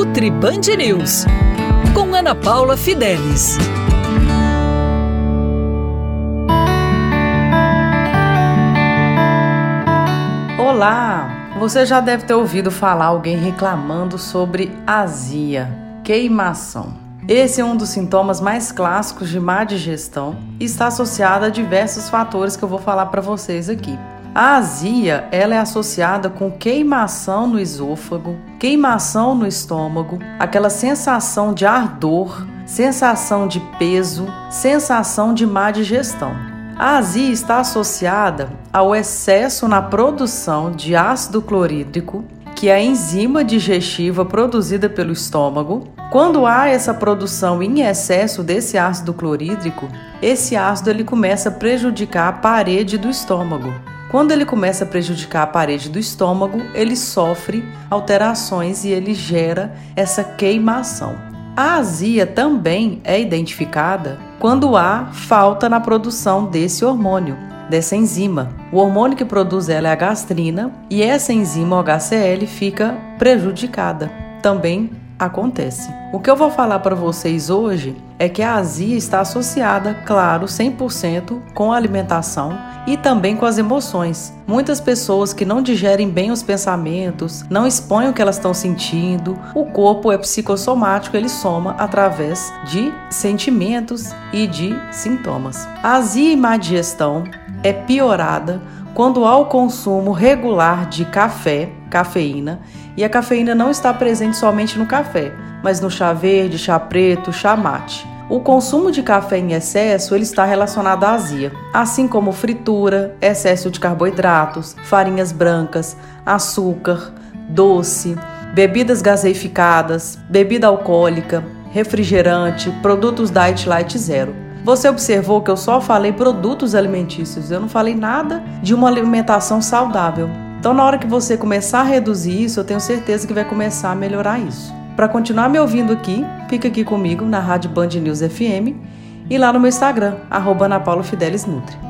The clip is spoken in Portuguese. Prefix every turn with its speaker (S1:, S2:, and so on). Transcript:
S1: Nutri Band News com Ana Paula Fidelis.
S2: Olá! Você já deve ter ouvido falar alguém reclamando sobre azia, queimação. Esse é um dos sintomas mais clássicos de má digestão e está associado a diversos fatores que eu vou falar para vocês aqui. A azia, ela é associada com queimação no esôfago, queimação no estômago, aquela sensação de ardor, sensação de peso, sensação de má digestão. A azia está associada ao excesso na produção de ácido clorídrico, que é a enzima digestiva produzida pelo estômago. Quando há essa produção em excesso desse ácido clorídrico, esse ácido ele começa a prejudicar a parede do estômago. Quando ele começa a prejudicar a parede do estômago, ele sofre alterações e ele gera essa queimação. A azia também é identificada quando há falta na produção desse hormônio, dessa enzima. O hormônio que produz ela é a gastrina e essa enzima o HCl fica prejudicada. Também acontece. O que eu vou falar para vocês hoje é que a azia está associada, claro, 100% com a alimentação e também com as emoções. Muitas pessoas que não digerem bem os pensamentos, não expõem o que elas estão sentindo, o corpo é psicossomático, ele soma através de sentimentos e de sintomas. A azia e má digestão é piorada quando há o consumo regular de café, cafeína, e a cafeína não está presente somente no café, mas no chá verde, chá preto, chá mate. O consumo de café em excesso ele está relacionado à azia, assim como fritura, excesso de carboidratos, farinhas brancas, açúcar, doce, bebidas gaseificadas, bebida alcoólica, refrigerante, produtos Diet Light Zero. Você observou que eu só falei produtos alimentícios, eu não falei nada de uma alimentação saudável. Então, na hora que você começar a reduzir isso, eu tenho certeza que vai começar a melhorar isso. Para continuar me ouvindo aqui, fica aqui comigo na Rádio Band News FM e lá no meu Instagram, arroba Ana Paula Fidelis Nutri.